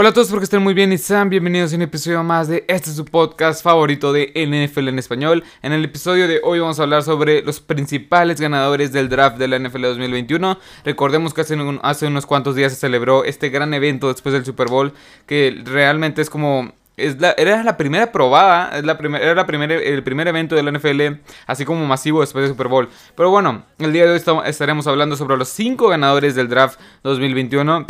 Hola a todos, espero que estén muy bien y sean bienvenidos a un episodio más de este su podcast favorito de NFL en español. En el episodio de hoy vamos a hablar sobre los principales ganadores del draft de la NFL 2021. Recordemos que hace, hace unos cuantos días se celebró este gran evento después del Super Bowl que realmente es como es la, era la primera probada, es la era la primera, el primer evento de la NFL, así como masivo después del Super Bowl. Pero bueno, el día de hoy estaremos hablando sobre los 5 ganadores del draft 2021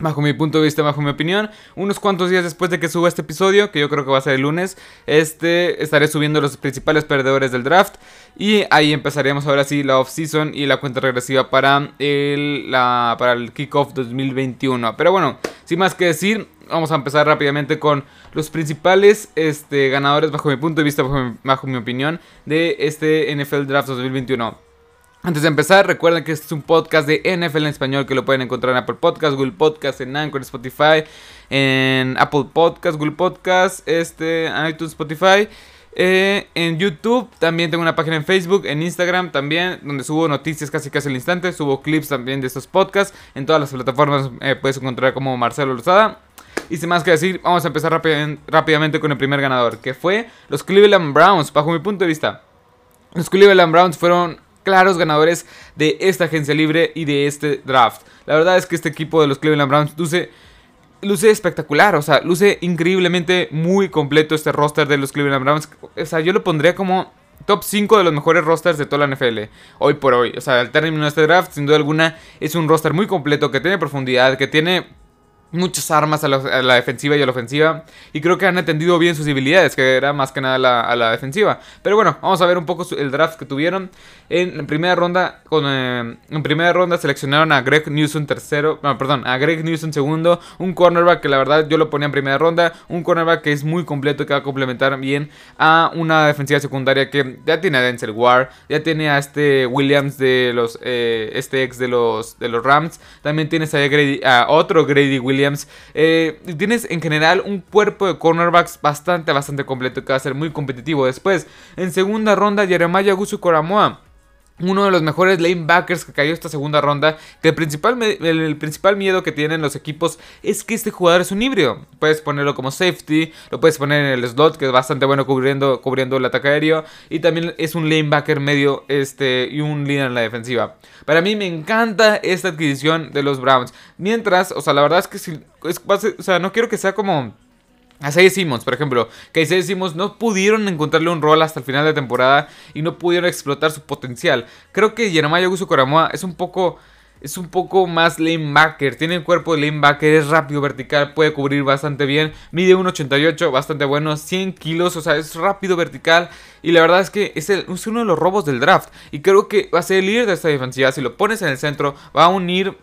bajo mi punto de vista, bajo mi opinión, unos cuantos días después de que suba este episodio, que yo creo que va a ser el lunes, este estaré subiendo los principales perdedores del draft y ahí empezaríamos ahora sí la off-season y la cuenta regresiva para el, la, para el kickoff 2021. Pero bueno, sin más que decir, vamos a empezar rápidamente con los principales este, ganadores bajo mi punto de vista, bajo mi, bajo mi opinión, de este NFL Draft 2021. Antes de empezar, recuerden que este es un podcast de NFL en español que lo pueden encontrar en Apple Podcast, Google Podcast, en Anchor, Spotify, en Apple Podcast, Google Podcast, este, iTunes, Spotify. Eh, en YouTube también tengo una página en Facebook, en Instagram también, donde subo noticias casi casi al instante, subo clips también de estos podcasts. En todas las plataformas eh, puedes encontrar como Marcelo Lozada. Y sin más que decir, vamos a empezar rápidamente con el primer ganador, que fue los Cleveland Browns, bajo mi punto de vista. Los Cleveland Browns fueron claros ganadores de esta agencia libre y de este draft. La verdad es que este equipo de los Cleveland Browns luce, luce espectacular, o sea, luce increíblemente muy completo este roster de los Cleveland Browns. O sea, yo lo pondría como top 5 de los mejores rosters de toda la NFL, hoy por hoy. O sea, al término de este draft, sin duda alguna, es un roster muy completo, que tiene profundidad, que tiene muchas armas a la, defensiva y a la ofensiva. Y creo que han atendido bien sus debilidades, que era más que nada a la defensiva. Pero bueno, vamos a ver un poco el draft que tuvieron. En, primera ronda, eh, en primera ronda seleccionaron a Greg Newsom tercero, perdón, a Greg Newsom segundo, un cornerback que la verdad yo lo ponía en primera ronda, un cornerback que es muy completo y que va a complementar bien a una defensiva secundaria que ya tiene a Denzel Ward, ya tiene a este Williams de los, eh, este ex de los, de los Rams, también tienes a, otro Grady Williams, eh, tienes en general un cuerpo de cornerbacks bastante, bastante completo que va a ser muy competitivo. Después, en segunda ronda, Jeremiah Gusu Coramoa uno de los mejores lanebackers que cayó esta segunda ronda. Que el principal, el principal miedo que tienen los equipos es que este jugador es un híbrido. Puedes ponerlo como safety, lo puedes poner en el slot, que es bastante bueno cubriendo, cubriendo el ataque aéreo. Y también es un lanebacker medio este, y un líder en la defensiva. Para mí me encanta esta adquisición de los Browns. Mientras, o sea, la verdad es que si, o sea, no quiero que sea como Así decimos, por ejemplo, que así decimos no pudieron encontrarle un rol hasta el final de temporada y no pudieron explotar su potencial. Creo que Jeremiah Gusu Coramoa es un poco es un poco más lanebacker, tiene el cuerpo de lanebacker, es rápido, vertical, puede cubrir bastante bien, mide 1.88, bastante bueno, 100 kilos, o sea, es rápido, vertical y la verdad es que es, es uno de los robos del draft y creo que va a ser el líder de esta defensiva, si lo pones en el centro va a unir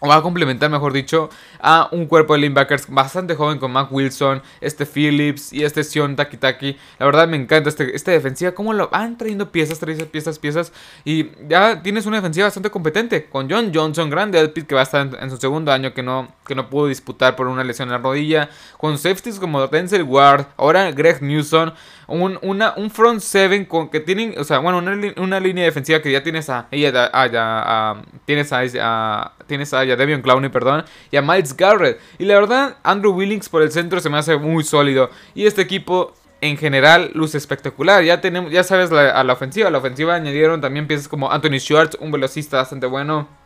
o va a complementar, mejor dicho, a un cuerpo de linebackers bastante joven con Mac Wilson, este Phillips y este Sion Taki Taki. La verdad me encanta este, esta defensiva, cómo lo van trayendo piezas, trayendo piezas, piezas. Y ya tienes una defensiva bastante competente con John Johnson, grande Elpit, que va a estar en, su segundo año, que no, que no pudo disputar por una lesión en la rodilla. Con safeties como Denzel Ward, ahora Greg Newsom un, una, un front seven con que tienen, o sea, bueno, una, línea defensiva que ya tienes a, ella, a, tienes a, tienes a, Devion Clowney, perdón, y a Miles Garrett. Y la verdad, Andrew Willings por el centro se me hace muy sólido. Y este equipo en general luce espectacular. Ya tenemos, ya sabes a la ofensiva. A la ofensiva añadieron también piezas como Anthony Schwartz, un velocista bastante bueno.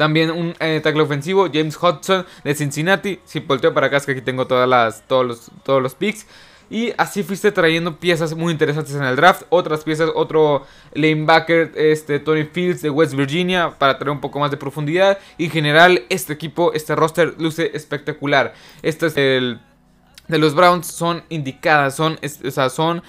También un eh, tackle ofensivo, James Hudson de Cincinnati. Si volteo para acá es que aquí tengo todas las, todos los, todos los picks. Y así fuiste trayendo piezas muy interesantes en el draft. Otras piezas, otro lanebacker, este, Tony Fields de West Virginia, para traer un poco más de profundidad. Y en general, este equipo, este roster luce espectacular. Este es el de los Browns, son indicadas, son, o sea, son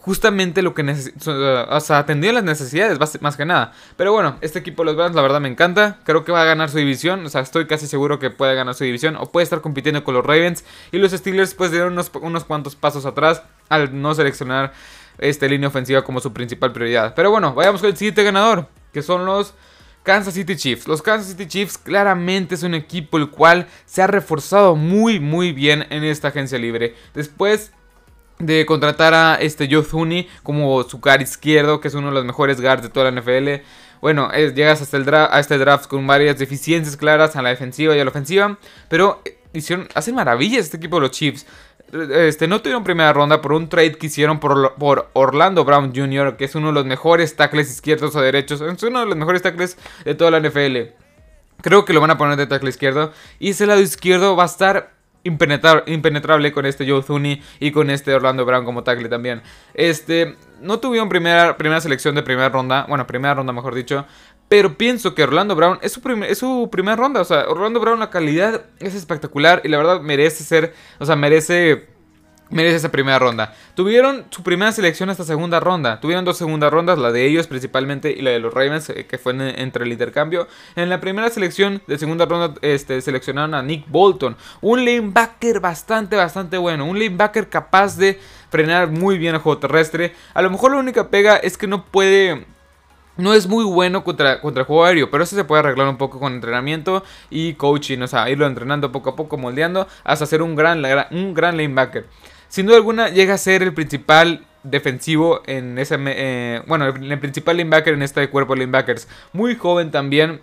justamente lo que o sea, atendía las necesidades más, que nada. Pero bueno, este equipo de los Browns la verdad me encanta, creo que va a ganar su división, o sea, estoy casi seguro que puede ganar su división o puede estar compitiendo con los Ravens y los Steelers pues dieron unos, unos cuantos pasos atrás al no seleccionar esta línea ofensiva como su principal prioridad. Pero bueno, vayamos con el siguiente ganador, que son los Kansas City Chiefs. Los Kansas City Chiefs claramente es un equipo el cual se ha reforzado muy muy bien en esta agencia libre. Después de contratar a este Thuney como su car izquierdo, que es uno de los mejores guards de toda la NFL. Bueno, llegas hasta el a este draft con varias deficiencias claras a la defensiva y a la ofensiva, pero hicieron, hacen maravillas este equipo de los Chiefs. Este, no tuvieron primera ronda por un trade que hicieron por, por, Orlando Brown Jr., que es uno de los mejores tackles izquierdos o derechos. Es uno de los mejores tackles de toda la NFL. Creo que lo van a poner de tackle izquierdo. Y ese lado izquierdo va a estar impenetrable con este Joe Thuney y con este Orlando Brown como tackle también. Este, no tuvieron primera, primera selección de primera ronda, bueno, primera ronda mejor dicho, pero pienso que Orlando Brown es su, es su primera ronda, o sea, Orlando Brown la calidad es espectacular y la verdad merece ser, o sea, merece merece esa primera ronda. Tuvieron su primera selección esta segunda ronda. Tuvieron dos segundas rondas, la de ellos principalmente y la de los Ravens, eh, que fue entre el intercambio. En la primera selección de segunda ronda este, seleccionaron a Nick Bolton, un linebacker bastante, bastante bueno. Un linebacker capaz de frenar muy bien el juego terrestre. A lo mejor la única pega es que no puede no es muy bueno contra, contra el juego aéreo, pero eso se puede arreglar un poco con entrenamiento y coaching, o sea, irlo entrenando poco a poco, moldeando, hasta ser un gran, un gran linebacker sin duda alguna llega a ser el principal defensivo en ese... Eh, bueno, el, principal linebacker en este cuerpo de linebackers. Muy joven también.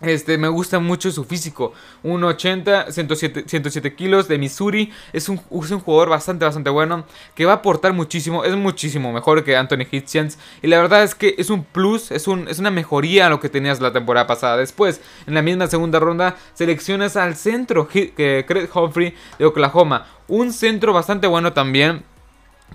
Este, me gusta mucho su físico. 1,80, 107, 107 kilos de Missouri. Es un, un jugador bastante, bastante bueno. Que va a aportar muchísimo. Es muchísimo mejor que Anthony Hitchens. Y la verdad es que es un plus. Es, un, es una mejoría a lo que tenías la temporada pasada. Después, en la misma segunda ronda, seleccionas al centro. Que Craig Humphrey de Oklahoma. Un centro bastante bueno también.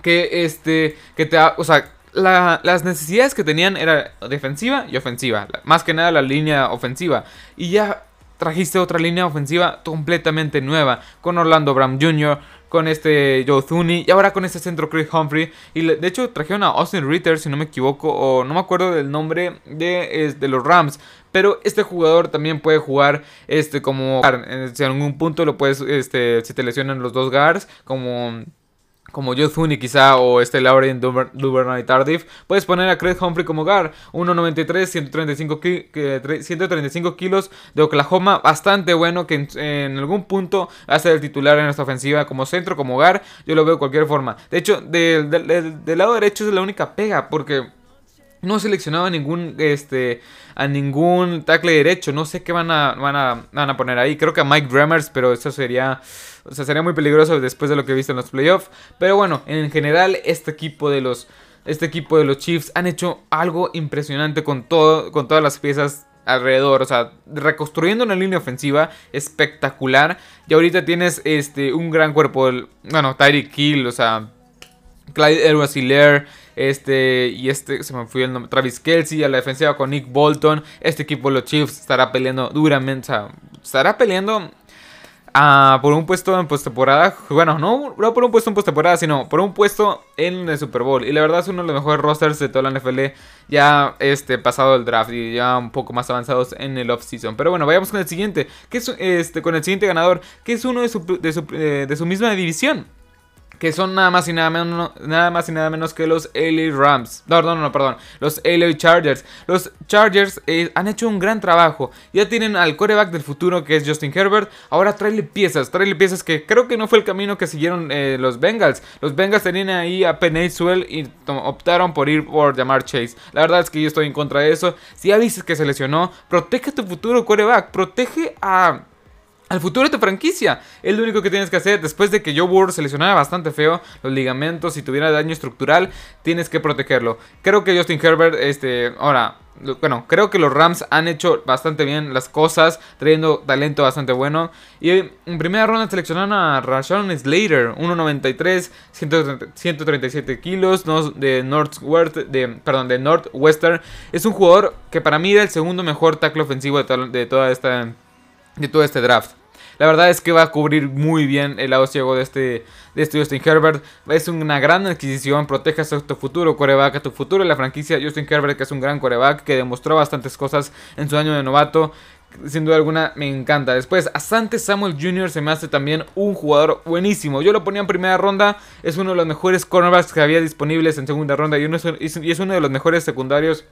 Que este. Que te. O sea las necesidades que tenían era defensiva y ofensiva. Más que nada la línea ofensiva. Y ya trajiste otra línea ofensiva completamente nueva. Con Orlando Brown Jr., con este Joe Thuney y ahora con este centro Chris Humphrey. Y de hecho trajeron a Austin Ritter, si no me equivoco, o no me acuerdo del nombre de, de los Rams. Pero este jugador también puede jugar este como... En algún punto lo puedes, este, si te lesionan los dos guards, como como Thuney quizá o este Lauren Duvernay Tardif, puedes poner a Craig Humphrey como guard, 1.93, 135, 135 kilos de Oklahoma, bastante bueno que en, algún punto hace el titular en esta ofensiva como centro, como guard, yo lo veo de cualquier forma. De hecho, del, del lado derecho es la única pega porque no seleccionaba ningún este a ningún tackle derecho. No sé qué van a, van a, van a poner ahí. Creo que a Mike Dremmers, pero eso sería. O sea, sería muy peligroso después de lo que he visto en los playoffs. Pero bueno, en general, este equipo de los. Este equipo de los Chiefs han hecho algo impresionante con todo. Con todas las piezas alrededor. O sea, reconstruyendo una línea ofensiva espectacular. Y ahorita tienes este. un gran cuerpo. Bueno, Tyreek Kill. O sea. Clyde Edwards este, y este, se me fue el nombre, Travis Kelsey, a la defensiva con Nick Bolton. Este equipo, los Chiefs, estará peleando duramente, o sea, estará peleando ah, por un puesto en postemporada. Bueno, no, no por un puesto en postemporada, sino por un puesto en el Super Bowl. Y la verdad es uno de los mejores rosters de toda la NFL. Ya este, pasado el draft y ya un poco más avanzados en el off-season. Pero bueno, vayamos con el siguiente. Que es este, con el siguiente ganador. Que es uno de su, de su, eh, de su misma división que son nada más y nada menos, nada más y nada menos que los LA Rams. No, no, no, perdón. Los LA Chargers. Los Chargers eh, han hecho un gran trabajo. Ya tienen al coreback del futuro que es Justin Herbert. Ahora tráele piezas, tráele piezas que creo que no fue el camino que siguieron eh, los Bengals. Los Bengals tenían ahí a Penny Swell y optaron por ir por llamar Chase. La verdad es que yo estoy en contra de eso. Si ya dices que se lesionó, protege a tu futuro coreback. Protege a al futuro de tu franquicia. Es lo único que tienes que hacer. Después de que Joe Burrow se lesionara bastante feo los ligamentos y tuviera daño estructural, tienes que protegerlo. Creo que Justin Herbert, este, ahora, bueno, creo que los Rams han hecho bastante bien las cosas, trayendo talento bastante bueno. Y en primera ronda seleccionaron a Rashawn Slater, 1.93, 137 kilos, de de, perdón, de Northwestern. Es un jugador que para mí era el segundo mejor tackle ofensivo de toda esta de todo este draft. La verdad es que va a cubrir muy bien el lado ciego de este, de este Justin Herbert. Es una gran adquisición. Protege a tu futuro coreback, a tu futuro en la franquicia. Justin Herbert, que es un gran coreback, que demostró bastantes cosas en su año de novato. Sin duda alguna, me encanta. Después, Asante Samuel Jr. se me hace también un jugador buenísimo. Yo lo ponía en primera ronda. Es uno de los mejores cornerbacks que había disponibles en segunda ronda. Y es uno de los mejores secundarios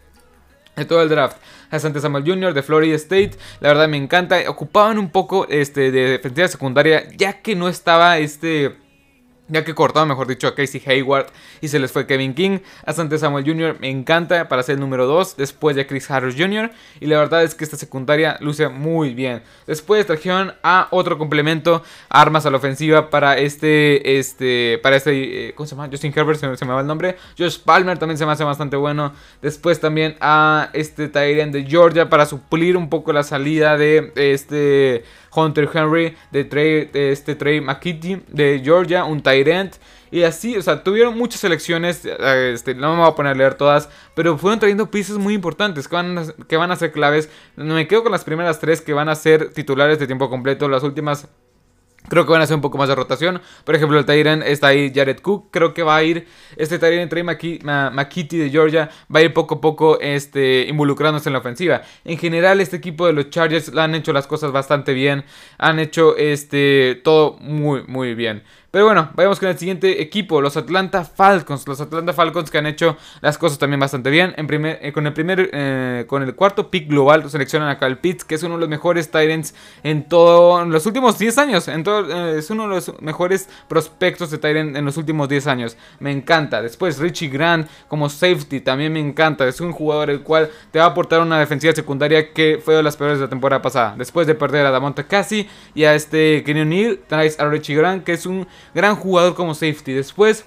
de todo el draft. Asante Samuel Jr. de Florida State. La verdad me encanta. Ocupaban un poco este, de defensiva secundaria. Ya que no estaba este. Ya que cortaron, mejor dicho, a Casey Hayward y se les fue Kevin King. Asante Samuel Jr. me encanta para ser el número 2, después de Chris Harris Jr. Y la verdad es que esta secundaria luce muy bien. Después trajeron a otro complemento, armas a la ofensiva para este, este, para este, eh, ¿cómo se llama? Justin Herbert, se, me va el nombre. Josh Palmer también se me hace bastante bueno. Después también a este Tyrant de Georgia para suplir un poco la salida de este Hunter Henry, de, Trey, de este Trey McKitty de Georgia, un Tyrant. Y así, o sea, tuvieron muchas selecciones, eh, este, no me voy a poner a leer todas, pero fueron trayendo piezas muy importantes que van, a, que van a ser claves. Me quedo con las primeras tres que van a ser titulares de tiempo completo, las últimas Creo que van a hacer un poco más de rotación. Por ejemplo, el Tyren está ahí Jared Cook. Creo que va a ir este Tyren Trey McKitty de Georgia. Va a ir poco a poco este, involucrándose en la ofensiva. En general, este equipo de los Chargers han hecho las cosas bastante bien. Han hecho este, todo muy, muy bien. Pero bueno, vayamos con el siguiente equipo, los Atlanta Falcons. Los Atlanta Falcons que han hecho las cosas también bastante bien. En primer, eh, con el primer, eh, con el cuarto pick global seleccionan a Kyle Pitts, que es uno de los mejores Tyrants en todos los últimos 10 años. En todo, eh, es uno de los mejores prospectos de Tyrant en los últimos 10 años. Me encanta. Después Richie Grant como safety también me encanta. Es un jugador el cual te va a aportar una defensiva secundaria que fue de las peores de la temporada pasada. Después de perder a Damonta Cassie y a este Kenny O'Neill, traes a Richie Grant, que es un gran jugador como safety. Después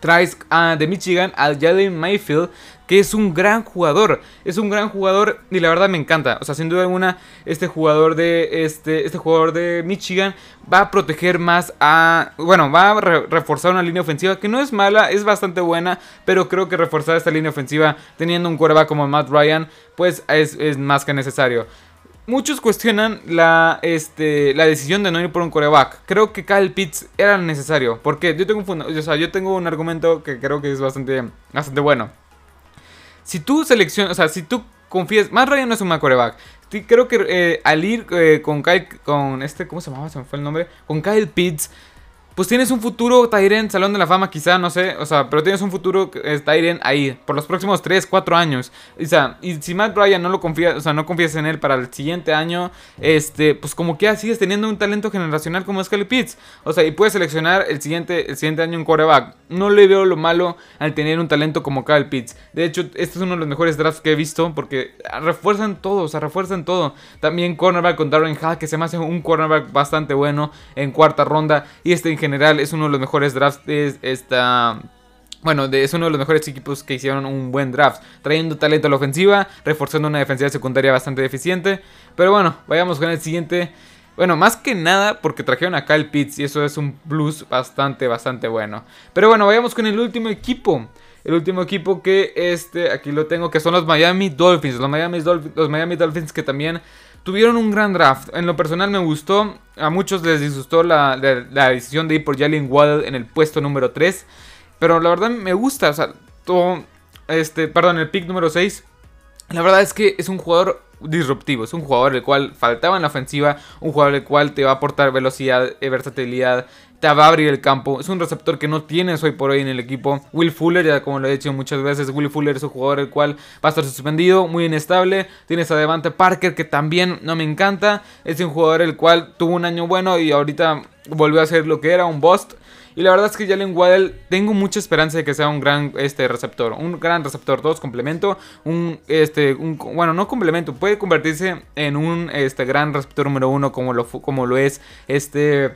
traes a, de Michigan al Jalen Mayfield, que es un gran jugador. Es un gran jugador y la verdad me encanta. O sea, sin duda alguna, este jugador de este, este jugador de Michigan va a proteger más a. Bueno, va a reforzar una línea ofensiva que no es mala, es bastante buena. Pero creo que reforzar esta línea ofensiva teniendo un quarterback como Matt Ryan, pues es, es más que necesario. Muchos cuestionan la, este, la decisión de no ir por un coreback. Creo que Kyle Pitts era necesario. Porque yo tengo un, o sea, yo tengo un argumento que creo que es bastante, bastante bueno. Si tú seleccionas, o sea, si tú confías, más Ryan no es un mal coreback. Creo que eh, al ir eh, con Kyle, con este, ¿cómo se llamaba? Se me fue el nombre. Con Kyle Pitts pues tienes un futuro Tyren, Salón de la Fama quizá, no sé, o sea, pero tienes un futuro eh, Tyren ahí, por los próximos 3, 4 años. O sea, y si Matt Ryan no lo confía, o sea, no confías en él para el siguiente año, este, pues como que sigues teniendo un talento generacional como es Pitts. O sea, y puedes seleccionar el siguiente, el siguiente año en coreback. No le veo lo malo al tener un talento como Kyle Pitts. De hecho, este es uno de los mejores drafts que he visto porque refuerzan todo, o sea, refuerzan todo. También cornerback con Darren Hall, que se me hace un cornerback bastante bueno en cuarta ronda. Y este en general es uno de los mejores drafts de esta... Bueno, es uno de los mejores equipos que hicieron un buen draft, trayendo talento a la ofensiva, reforzando una defensiva secundaria bastante deficiente. Pero bueno, vayamos con el siguiente. Bueno, más que nada porque trajeron a Kyle Pitts y eso es un plus bastante, bastante bueno. Pero bueno, vayamos con el último equipo. El último equipo que este, aquí lo tengo, que son los Miami Dolphins. Los Miami Dolphins, los Miami Dolphins que también tuvieron un gran draft. En lo personal me gustó. A muchos les disgustó la, decisión de ir por Jalen Waddle en el puesto número 3. Pero la verdad me gusta. Todo, este, perdón, el pick número 6. La verdad es que es un jugador disruptivo. Es un jugador el cual faltaba en la ofensiva. Un jugador el cual te va a aportar velocidad, versatilidad te va a abrir el campo. Es un receptor que no tienes hoy por hoy en el equipo. Will Fuller, ya como lo he dicho muchas veces, Will Fuller es un jugador el cual va a estar suspendido, muy inestable. Tienes a Devante Parker que también no me encanta. Es un jugador el cual tuvo un año bueno y ahorita volvió a ser lo que era, un bust. Y la verdad es que Jalen Waddell tengo mucha esperanza de que sea un gran este, receptor. Un gran receptor, todos complemento. Un, este, un, bueno, no complemento, puede convertirse en un este, gran receptor número uno como lo, como lo es este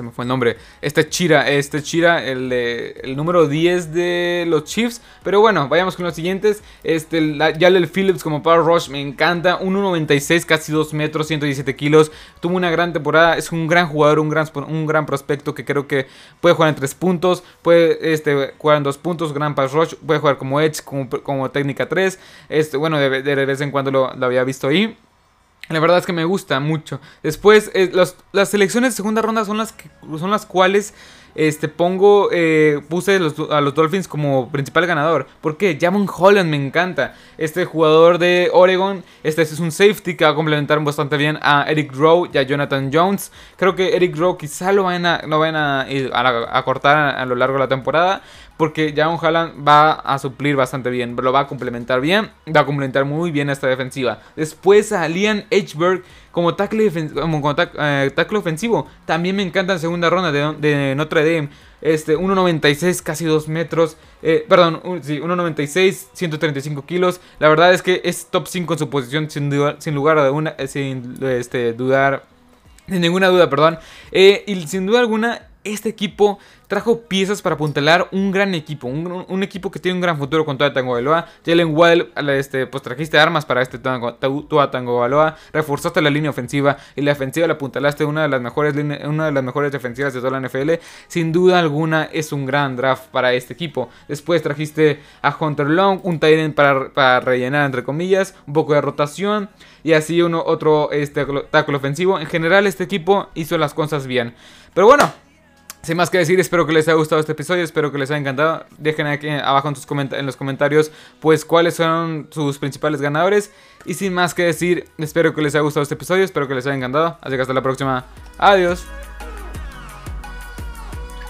se me fue el nombre. Este Chira, este Chira, el, el número 10 de los Chiefs. Pero bueno, vayamos con los siguientes. Este, Yalel Phillips como Power Rush, me encanta. 1.96, casi 2 metros, 117 kilos. Tuvo una gran temporada, es un gran jugador, un gran, un gran prospecto que creo que puede jugar en 3 puntos. Puede este, jugar en 2 puntos, gran Pass Rush. Puede jugar como Edge, como, como técnica 3. Este, bueno, de, vez en cuando lo, lo había visto ahí. La verdad es que me gusta mucho. Después, eh, las selecciones de segunda ronda son las, que, son las cuales este, pongo, eh, puse a los Dolphins como principal ganador. ¿Por qué? Jamon Holland me encanta. Este jugador de Oregon, este es un safety que va a complementar bastante bien a Eric Rowe y a Jonathan Jones. Creo que Eric Rowe quizá lo van a, a, a, cortar a, lo largo de la temporada. Porque Jamon Holland va a suplir bastante bien, lo va a complementar bien, va a complementar muy bien esta defensiva. Después a Liam Edgeberg como tackle, como eh, ofensivo. También me encanta en segunda ronda de, de Notre Dame. Este, 1.96, casi 2 metros. Eh, perdón, sí, 1.96, 135 kilos. La verdad es que es top 5 en su posición, sin, sin lugar a una, eh, sin este, dudar. Sin ninguna duda, perdón. Y sin duda alguna, este equipo trajo piezas para apuntalar un gran equipo, un, equipo que tiene un gran futuro con toda Tango Baloa. Jalen Wild, este, pues trajiste armas para este Tango, Tango Baloa, reforzaste la línea ofensiva y la ofensiva la apuntalaste una de las mejores una de las mejores defensivas de toda la NFL. Sin duda alguna es un gran draft para este equipo. Después trajiste a Hunter Long, un Tyrant para, para rellenar entre comillas, un poco de rotación y así uno otro este tackle ofensivo. En general este equipo hizo las cosas bien. Pero bueno, sin más que decir, espero que les haya gustado este episodio, espero que les haya encantado. Dejen aquí abajo en, en los comentarios pues cuáles son sus principales ganadores. Y sin más que decir, espero que les haya gustado este episodio, espero que les haya encantado. Así que hasta la próxima. Adiós.